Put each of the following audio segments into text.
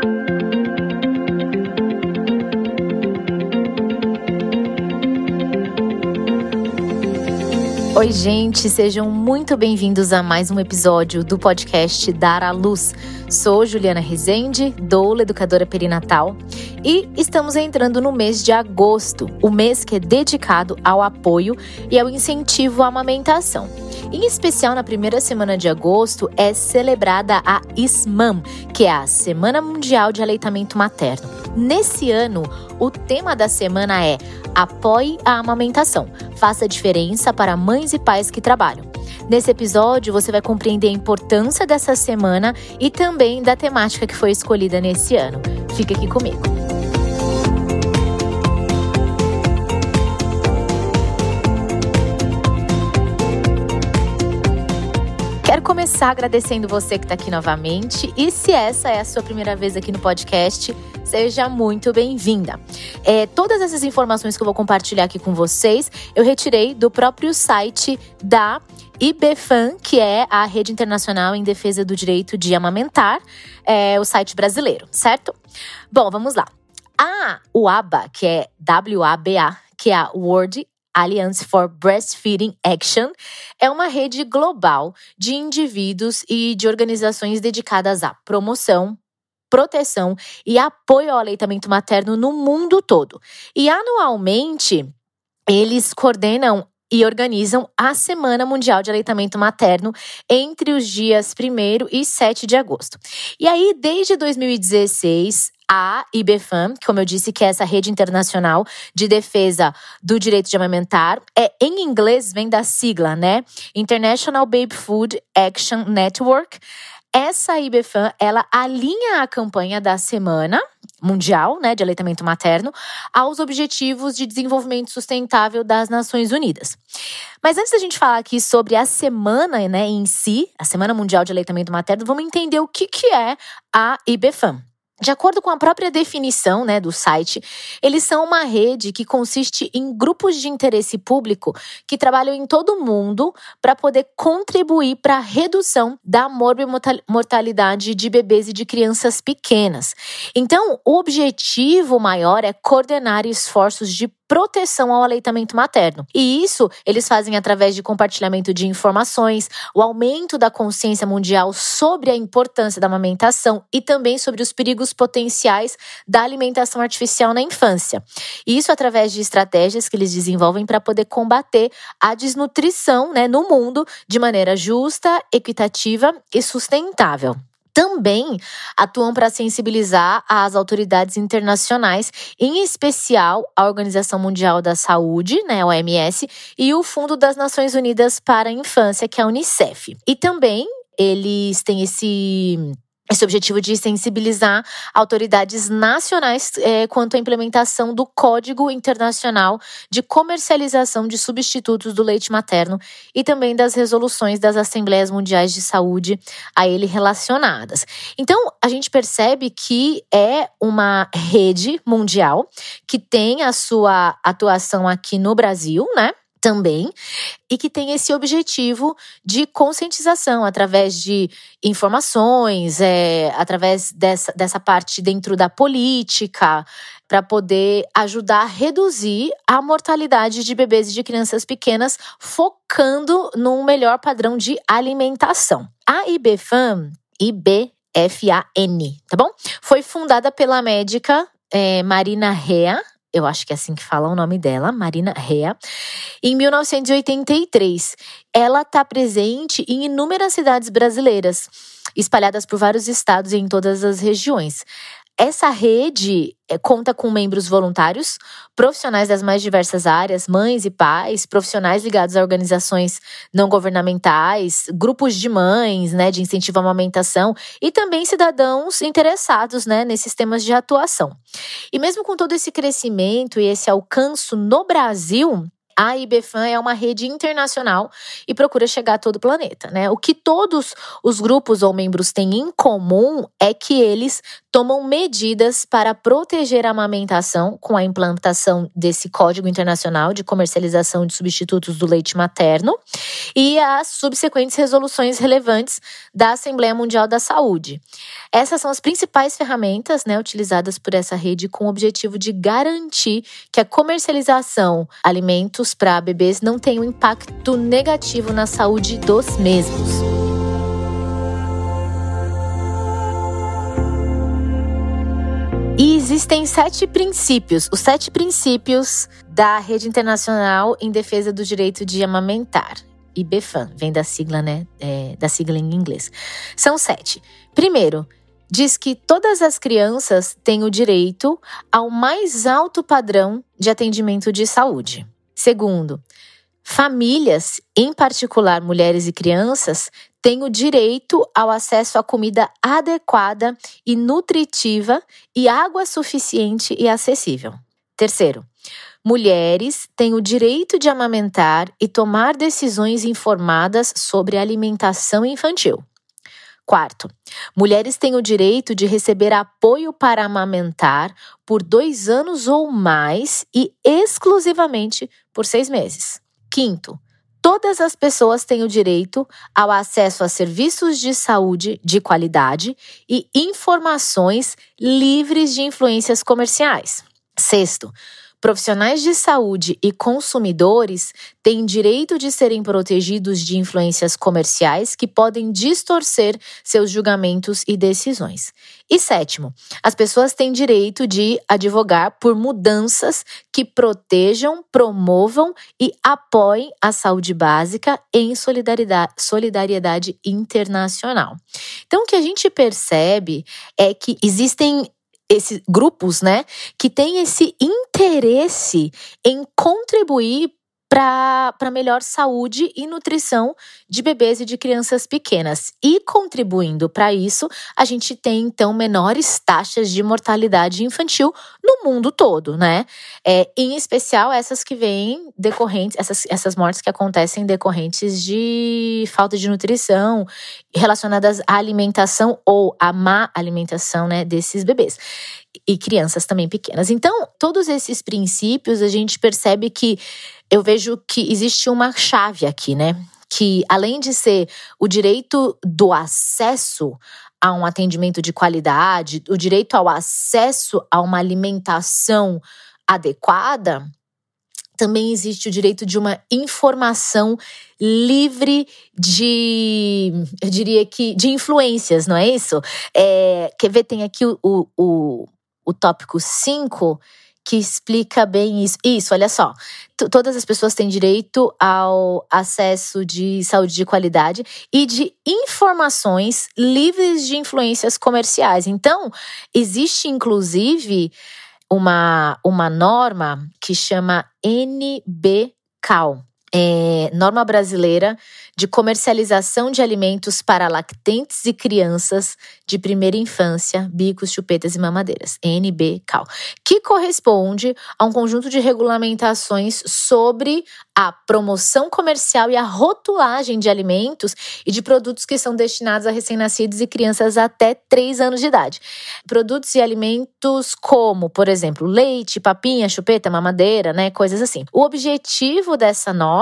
Thank you. Oi, gente, sejam muito bem-vindos a mais um episódio do podcast Dar à Luz. Sou Juliana Rezende, doula educadora perinatal, e estamos entrando no mês de agosto, o mês que é dedicado ao apoio e ao incentivo à amamentação. Em especial na primeira semana de agosto é celebrada a ISMAM, que é a Semana Mundial de Aleitamento Materno. Nesse ano, o tema da semana é Apoie a amamentação. Faça diferença para mães e pais que trabalham. Nesse episódio, você vai compreender a importância dessa semana e também da temática que foi escolhida nesse ano. Fica aqui comigo. Começar agradecendo você que está aqui novamente. E se essa é a sua primeira vez aqui no podcast, seja muito bem-vinda. É, todas essas informações que eu vou compartilhar aqui com vocês, eu retirei do próprio site da IBFAM, que é a Rede Internacional em Defesa do Direito de Amamentar, é o site brasileiro, certo? Bom, vamos lá. A UABA, que é W-A-B-A, que é a World Alliance for Breastfeeding Action é uma rede global de indivíduos e de organizações dedicadas à promoção, proteção e apoio ao aleitamento materno no mundo todo. E anualmente, eles coordenam e organizam a Semana Mundial de Aleitamento Materno entre os dias 1 e 7 de agosto. E aí, desde 2016, a IBFAM, como eu disse, que é essa rede internacional de defesa do direito de amamentar, é em inglês vem da sigla, né? International Baby Food Action Network. Essa IBFAM, ela alinha a campanha da semana mundial, né, de aleitamento materno, aos objetivos de desenvolvimento sustentável das Nações Unidas. Mas antes da gente falar aqui sobre a semana, né, em si, a Semana Mundial de Aleitamento Materno, vamos entender o que, que é a IBFAM. De acordo com a própria definição né, do site, eles são uma rede que consiste em grupos de interesse público que trabalham em todo o mundo para poder contribuir para a redução da mortalidade de bebês e de crianças pequenas. Então, o objetivo maior é coordenar esforços de proteção ao aleitamento materno. E isso eles fazem através de compartilhamento de informações, o aumento da consciência mundial sobre a importância da amamentação e também sobre os perigos potenciais da alimentação artificial na infância. Isso através de estratégias que eles desenvolvem para poder combater a desnutrição né, no mundo de maneira justa, equitativa e sustentável também atuam para sensibilizar as autoridades internacionais, em especial a Organização Mundial da Saúde, né, OMS, e o Fundo das Nações Unidas para a Infância, que é a UNICEF. E também eles têm esse esse objetivo de sensibilizar autoridades nacionais é, quanto à implementação do Código Internacional de Comercialização de Substitutos do Leite Materno e também das resoluções das Assembleias Mundiais de Saúde a ele relacionadas. Então, a gente percebe que é uma rede mundial que tem a sua atuação aqui no Brasil, né? Também, e que tem esse objetivo de conscientização através de informações, é, através dessa, dessa parte dentro da política, para poder ajudar a reduzir a mortalidade de bebês e de crianças pequenas, focando num melhor padrão de alimentação. A IBFAM, IBFAN, tá bom? Foi fundada pela médica é, Marina Rea, eu acho que é assim que fala o nome dela, Marina Rea, em 1983. Ela está presente em inúmeras cidades brasileiras, espalhadas por vários estados e em todas as regiões. Essa rede é, conta com membros voluntários, profissionais das mais diversas áreas, mães e pais, profissionais ligados a organizações não governamentais, grupos de mães, né, de incentivo à amamentação e também cidadãos interessados, né, nesses temas de atuação. E mesmo com todo esse crescimento e esse alcance no Brasil, A IBFAM é uma rede internacional e procura chegar a todo o planeta, né? O que todos os grupos ou membros têm em comum é que eles tomam medidas para proteger a amamentação com a implantação desse Código Internacional de Comercialização de Substitutos do Leite Materno e as subsequentes resoluções relevantes da Assembleia Mundial da Saúde. Essas são as principais ferramentas né, utilizadas por essa rede com o objetivo de garantir que a comercialização de para bebês não tenha um impacto negativo na saúde dos mesmos. E existem sete princípios, os sete princípios da Rede Internacional em Defesa do Direito de Amamentar. IBFAM, vem da sigla, né? É, da sigla em inglês. São sete. Primeiro, diz que todas as crianças têm o direito ao mais alto padrão de atendimento de saúde. Segundo, famílias, em particular mulheres e crianças, tem o direito ao acesso a comida adequada e nutritiva e água suficiente e acessível. Terceiro, mulheres têm o direito de amamentar e tomar decisões informadas sobre alimentação infantil. Quarto, mulheres têm o direito de receber apoio para amamentar por dois anos ou mais e exclusivamente por seis meses. Quinto, todas as pessoas têm o direito ao acesso a serviços de saúde de qualidade e informações livres de influências comerciais. Sexto, Profissionais de saúde e consumidores têm direito de serem protegidos de influências comerciais que podem distorcer seus julgamentos e decisões. E sétimo, as pessoas têm direito de advogar por mudanças que protejam, promovam e apoiem a saúde básica em solidariedade, solidariedade internacional. Então, o que a gente percebe é que existem esses grupos, né, que têm esse interesse em contribuir para melhor saúde e nutrição de bebês e de crianças pequenas. E contribuindo para isso, a gente tem então menores taxas de mortalidade infantil no mundo todo, né? É, em especial essas que vêm decorrentes, essas, essas mortes que acontecem decorrentes de falta de nutrição relacionadas à alimentação ou à má alimentação, né, desses bebês e crianças também pequenas. Então, todos esses princípios a gente percebe que eu vejo que existe uma chave aqui, né? Que além de ser o direito do acesso a um atendimento de qualidade, o direito ao acesso a uma alimentação adequada, também existe o direito de uma informação livre de, eu diria que, de influências, não é isso? É, quer ver, tem aqui o, o, o tópico 5, que explica bem isso. Isso, olha só. Todas as pessoas têm direito ao acesso de saúde de qualidade e de informações livres de influências comerciais. Então, existe inclusive uma, uma norma que chama NBCAL, é, norma brasileira de comercialização de alimentos para lactentes e crianças de primeira infância, bicos, chupetas e mamadeiras, NBCAL, que corresponde a um conjunto de regulamentações sobre a promoção comercial e a rotulagem de alimentos e de produtos que são destinados a recém-nascidos e crianças até 3 anos de idade. Produtos e alimentos como, por exemplo, leite, papinha, chupeta, mamadeira, né, coisas assim. O objetivo dessa norma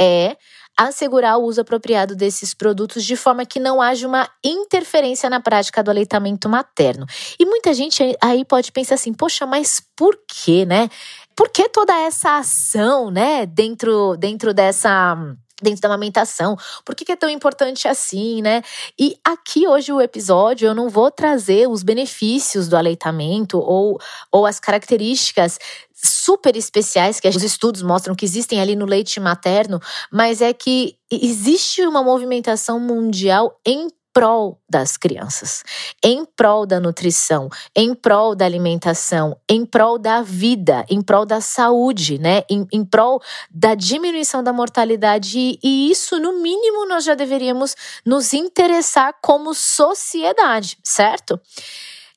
é assegurar o uso apropriado desses produtos de forma que não haja uma interferência na prática do aleitamento materno. E muita gente aí pode pensar assim: poxa, mas por quê, né? Por que toda essa ação, né, dentro, dentro dessa dentro da amamentação. Por que, é tão importante assim, né? E aqui hoje o episódio eu não vou trazer os benefícios do aleitamento ou, ou as características super especiais que os estudos mostram que existem ali no leite materno, mas é que existe uma movimentação mundial em prol das crianças, em prol da nutrição, em prol da alimentação, em prol da vida, em prol da saúde, né? Em, em prol da diminuição da mortalidade. E, e isso, no mínimo, nós já deveríamos nos interessar como sociedade, certo?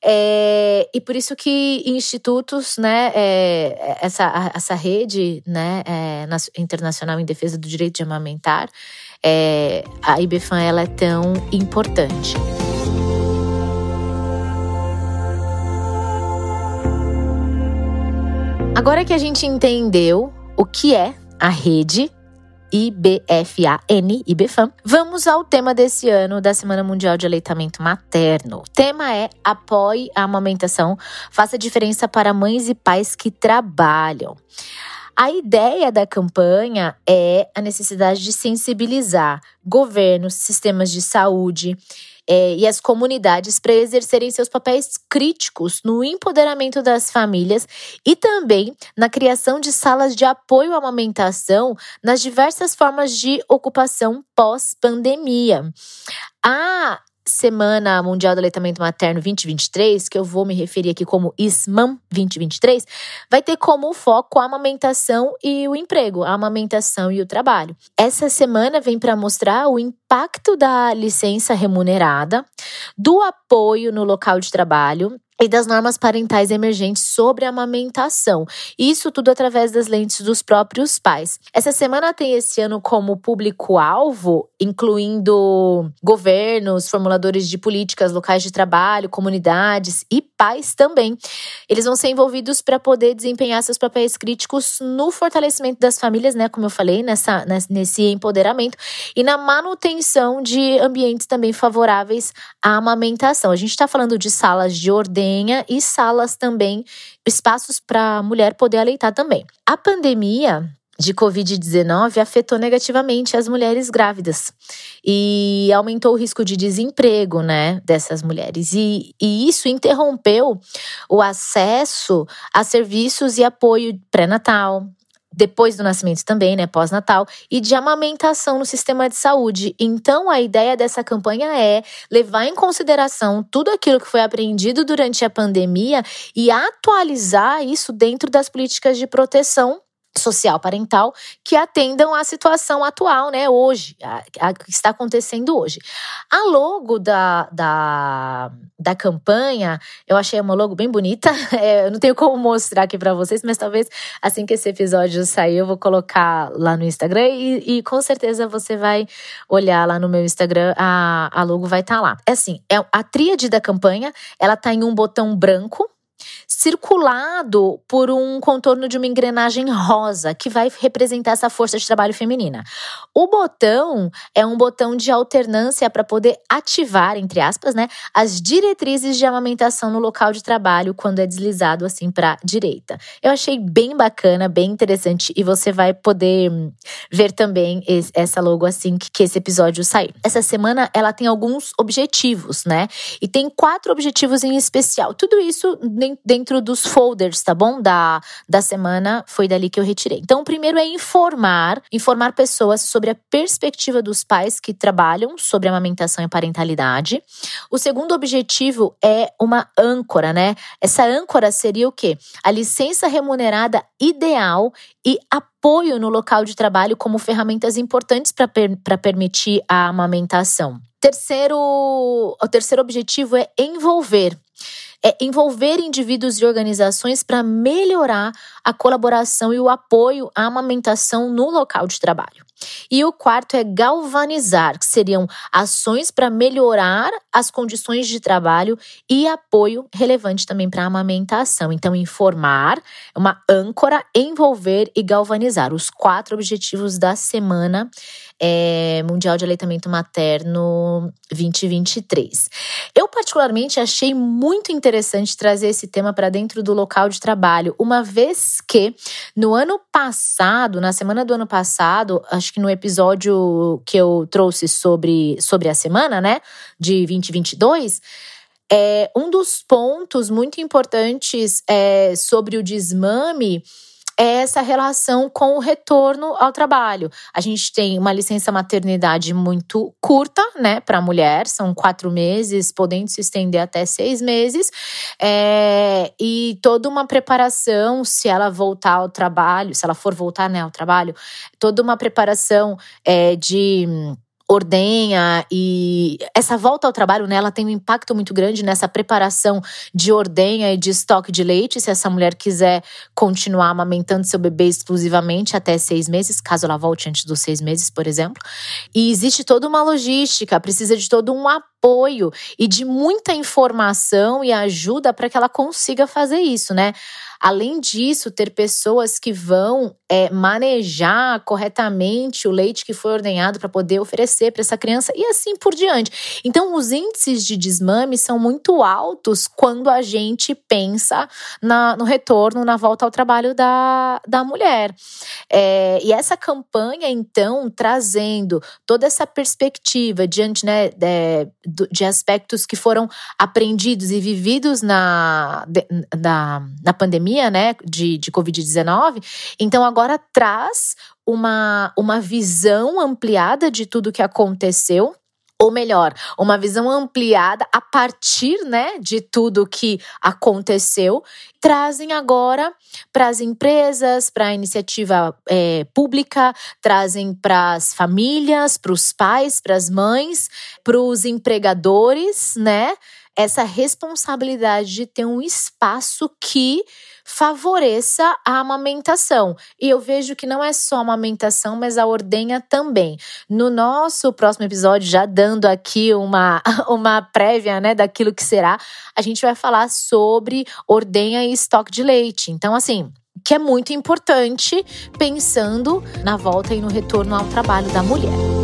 É, e por isso que institutos, né, é, essa, essa rede né, é, internacional em defesa do direito de amamentar, é, a IBFAM ela é tão importante. Agora que a gente entendeu o que é a rede IBFAN, IBFAM, vamos ao tema desse ano da Semana Mundial de Aleitamento Materno. O tema é Apoie a amamentação, faça diferença para mães e pais que trabalham. A ideia da campanha é a necessidade de sensibilizar governos, sistemas de saúde, é, e as comunidades para exercerem seus papéis críticos no empoderamento das famílias e também na criação de salas de apoio à amamentação nas diversas formas de ocupação pós-pandemia. A Semana Mundial do Aleitamento Materno 2023, que eu vou me referir aqui como ISMAM 2023, vai ter como foco a amamentação e o emprego, a amamentação e o trabalho. Essa semana vem para mostrar o impacto da licença remunerada, do apoio no local de trabalho e das normas parentais emergentes sobre a amamentação. Isso tudo através das lentes dos próprios pais. Essa semana tem esse ano como público-alvo, incluindo governos, formuladores de políticas locais de trabalho, comunidades e pais também. Eles vão ser envolvidos para poder desempenhar seus papéis críticos no fortalecimento das famílias, né, como eu falei, nessa, nesse empoderamento e na manutenção de ambientes também favoráveis à amamentação. A gente está falando de salas de ordem e salas também, espaços para a mulher poder aleitar também. A pandemia de Covid-19 afetou negativamente as mulheres grávidas e aumentou o risco de desemprego, né, dessas mulheres. E, e isso interrompeu o acesso a serviços e apoio pré-natal, depois do nascimento também, né, pós-natal, e de amamentação no sistema de saúde. Então, a ideia dessa campanha é levar em consideração tudo aquilo que foi aprendido durante a pandemia e atualizar isso dentro das políticas de proteção social parental que atendam à situação atual, né, hoje, a, a, que está acontecendo hoje. A logo da, da, da campanha, eu achei uma logo bem bonita, é, eu não tenho como mostrar aqui para vocês, mas talvez assim que esse episódio sair, eu vou colocar lá no Instagram e, e com certeza você vai olhar lá no meu Instagram, a, a logo vai estar tá lá. É assim, é a tríade da campanha, ela tá em um botão branco, circulado por um contorno de uma engrenagem rosa, que vai representar essa força de trabalho feminina. O botão é um botão de alternância para poder ativar, entre aspas, né, as diretrizes de amamentação no local de trabalho quando é deslizado assim para direita. Eu achei bem bacana, bem interessante e você vai poder ver também essa logo assim que esse episódio sair. Essa semana ela tem alguns objetivos, né? E tem quatro objetivos em especial. Tudo isso dentro dentro dos folders, tá bom? Da, da semana, foi dali que eu retirei. Então, o primeiro é informar, informar pessoas sobre a perspectiva dos pais que trabalham sobre amamentação e parentalidade. O segundo objetivo é uma âncora, né? Essa âncora seria o quê? A licença remunerada ideal e apoio no local de trabalho como ferramentas importantes para per permitir a amamentação. Terceiro, o terceiro objetivo é envolver é envolver indivíduos e organizações para melhorar a colaboração e o apoio à amamentação no local de trabalho. E o quarto é galvanizar, que seriam ações para melhorar as condições de trabalho e apoio relevante também para a amamentação. Então, informar, uma âncora, envolver e galvanizar. Os quatro objetivos da semana é, Mundial de Aleitamento Materno 2023. Eu, particularmente, achei muito interessante trazer esse tema para dentro do local de trabalho, uma vez que no ano passado, na semana do ano passado, acho que no episódio que eu trouxe sobre, sobre a semana, né, de 2022. É, um dos pontos muito importantes é, sobre o desmame é essa relação com o retorno ao trabalho. A gente tem uma licença maternidade muito curta, né, para a mulher, são quatro meses, podendo se estender até seis meses, é, e toda uma preparação, se ela voltar ao trabalho, se ela for voltar né, ao trabalho, toda uma preparação é, de ordenha e essa volta ao trabalho né, tem um impacto muito grande nessa preparação de ordenha e de estoque de leite, se essa mulher quiser continuar amamentando seu bebê exclusivamente até seis meses, caso ela volte antes dos seis meses, por exemplo. E existe toda uma logística, precisa de todo um apoio e de muita informação e ajuda para que ela consiga fazer isso, né? Além disso, ter pessoas que vão é, manejar corretamente o leite que foi ordenhado para poder oferecer para essa criança e assim por diante. Então, os índices de desmame são muito altos quando a gente pensa na, no retorno, na volta ao trabalho da, da mulher. É, e essa campanha, então, trazendo toda essa perspectiva diante né, de, de aspectos que foram aprendidos e vividos na, de, na, na pandemia né, de, de Covid-19. Então, agora traz uma, uma visão ampliada de tudo que aconteceu ou melhor, uma visão ampliada a partir né, de tudo que aconteceu, trazem agora para as empresas, para a iniciativa é, pública, trazem para as famílias, para os pais, para as mães, para os empregadores, né? Essa responsabilidade de ter um espaço que favoreça a amamentação. E eu vejo que não é só a amamentação, mas a ordenha também. No nosso próximo episódio, já dando aqui uma, uma prévia né, daquilo que será, a gente vai falar sobre ordenha e estoque de leite. Então, assim, que é muito importante pensando na volta e no retorno ao trabalho da mulher.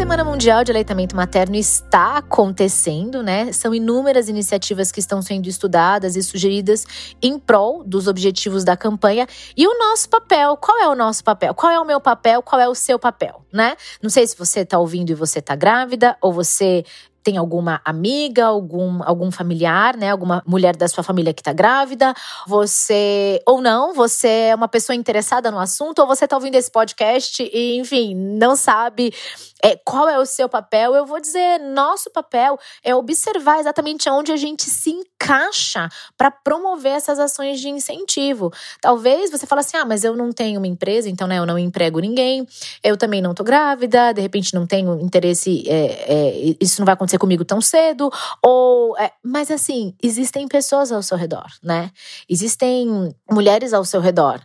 Semana Mundial de Aleitamento Materno está acontecendo, né? São inúmeras iniciativas que estão sendo estudadas e sugeridas em prol dos objetivos da campanha. E o nosso papel, qual é o nosso papel? Qual é o meu papel? Qual é o seu papel, né? Não sei se você está ouvindo e você está grávida, ou você tem alguma amiga, algum, algum familiar, né? Alguma mulher da sua família que tá grávida. Você, ou não, você é uma pessoa interessada no assunto, ou você tá ouvindo esse podcast e, enfim, não sabe é, qual é o seu papel. Eu vou dizer, nosso papel é observar exatamente onde a gente se encaixa para promover essas ações de incentivo. Talvez você fale assim: ah, mas eu não tenho uma empresa, então né, eu não emprego ninguém, eu também não tô grávida, de repente não tenho interesse, é, é, isso não vai acontecer acontecer comigo tão cedo, ou. É, mas assim, existem pessoas ao seu redor, né? Existem mulheres ao seu redor.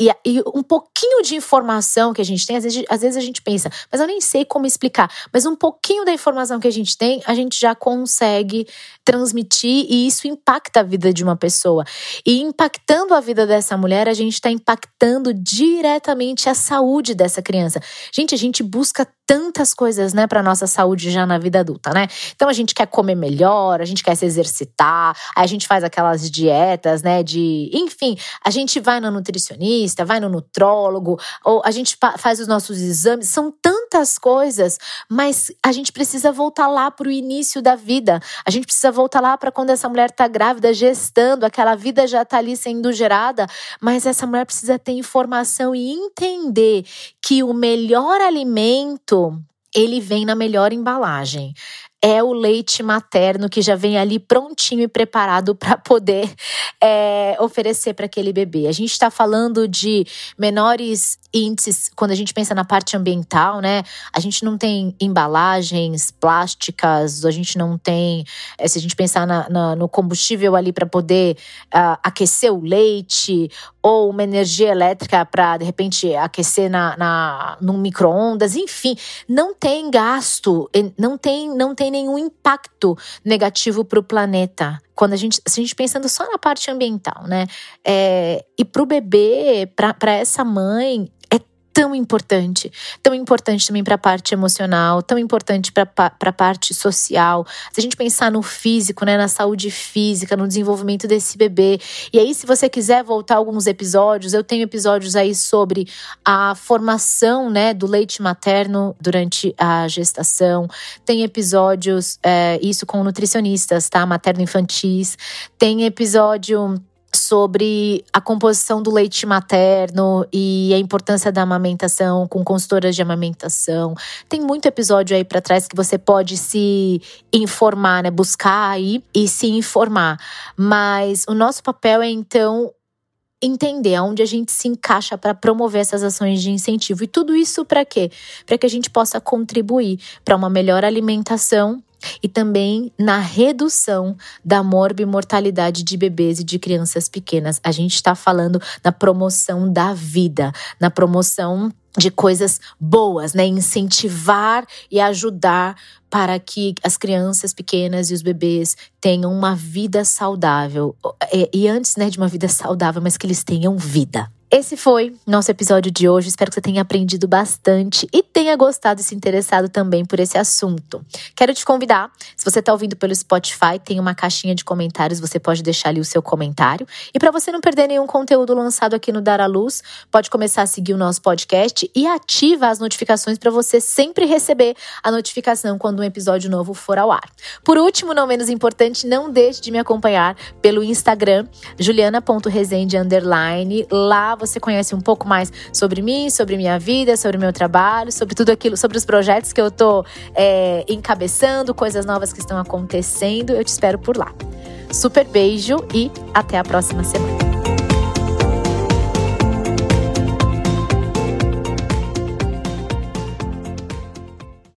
E, e, um pouquinho de informação que a gente tem, às vezes, às vezes a gente pensa, mas eu nem sei como explicar. Mas um pouquinho da informação que a gente tem, a gente já consegue transmitir e isso impacta a vida de uma pessoa. E impactando a vida dessa mulher, a gente está impactando diretamente a saúde dessa criança. Gente, a gente busca tantas coisas, né, para nossa saúde já na vida adulta, né? Então a gente quer comer melhor, a gente quer se exercitar, a gente faz aquelas dietas, né, de, enfim, a gente vai no nutricionista, vai no nutrólogo, ou a gente faz os nossos exames, são tantas coisas, mas a gente precisa voltar lá para o início da vida. A gente precisa voltar lá para quando essa mulher está grávida, gestando, aquela vida já está ali sendo gerada, mas essa mulher precisa ter informação e entender que o melhor alimento ele vem na melhor embalagem é o leite materno que já vem ali prontinho e preparado para poder é, oferecer para aquele bebê. A gente está falando de menores índices quando a gente pensa na parte ambiental, né? A gente não tem embalagens plásticas, a gente não tem. É, se a gente pensar na, na, no combustível ali para poder uh, aquecer o leite, ou uma energia elétrica para, de repente, aquecer na, na, no micro-ondas, enfim, não tem gasto, não tem, não tem nenhum impacto negativo para o planeta. Quando a gente, se a gente pensando só na parte ambiental, né? É, e para o bebê, para essa mãe, tão importante, tão importante também para a parte emocional, tão importante para a parte social. Se a gente pensar no físico, né, na saúde física, no desenvolvimento desse bebê. E aí, se você quiser voltar alguns episódios, eu tenho episódios aí sobre a formação, né, do leite materno durante a gestação. Tem episódios, é, isso com nutricionistas, tá, materno-infantis. Tem episódio sobre a composição do leite materno e a importância da amamentação com consultoras de amamentação. Tem muito episódio aí para trás que você pode se informar, né? Buscar aí e se informar. Mas o nosso papel é então entender aonde a gente se encaixa para promover essas ações de incentivo. E tudo isso para quê? Para que a gente possa contribuir para uma melhor alimentação e também na redução da morbimortalidade de bebês e de crianças pequenas. A gente está falando na promoção da vida, na promoção de coisas boas, né? Incentivar e ajudar para que as crianças pequenas e os bebês tenham uma vida saudável. E antes, né, de uma vida saudável, mas que eles tenham vida. Esse foi nosso episódio de hoje. Espero que você tenha aprendido bastante e tenha gostado e se interessado também por esse assunto. Quero te convidar, se você está ouvindo pelo Spotify, tem uma caixinha de comentários, você pode deixar ali o seu comentário. E para você não perder nenhum conteúdo lançado aqui no Dar à Luz, pode começar a seguir o nosso podcast e ativa as notificações para você sempre receber a notificação quando um episódio novo for ao ar. Por último, não menos importante, não deixe de me acompanhar pelo Instagram, juliana.resende Lá você conhece um pouco mais sobre mim, sobre minha vida, sobre meu trabalho, sobre tudo aquilo, sobre os projetos que eu tô é, encabeçando, coisas novas que estão acontecendo. Eu te espero por lá. Super beijo e até a próxima semana.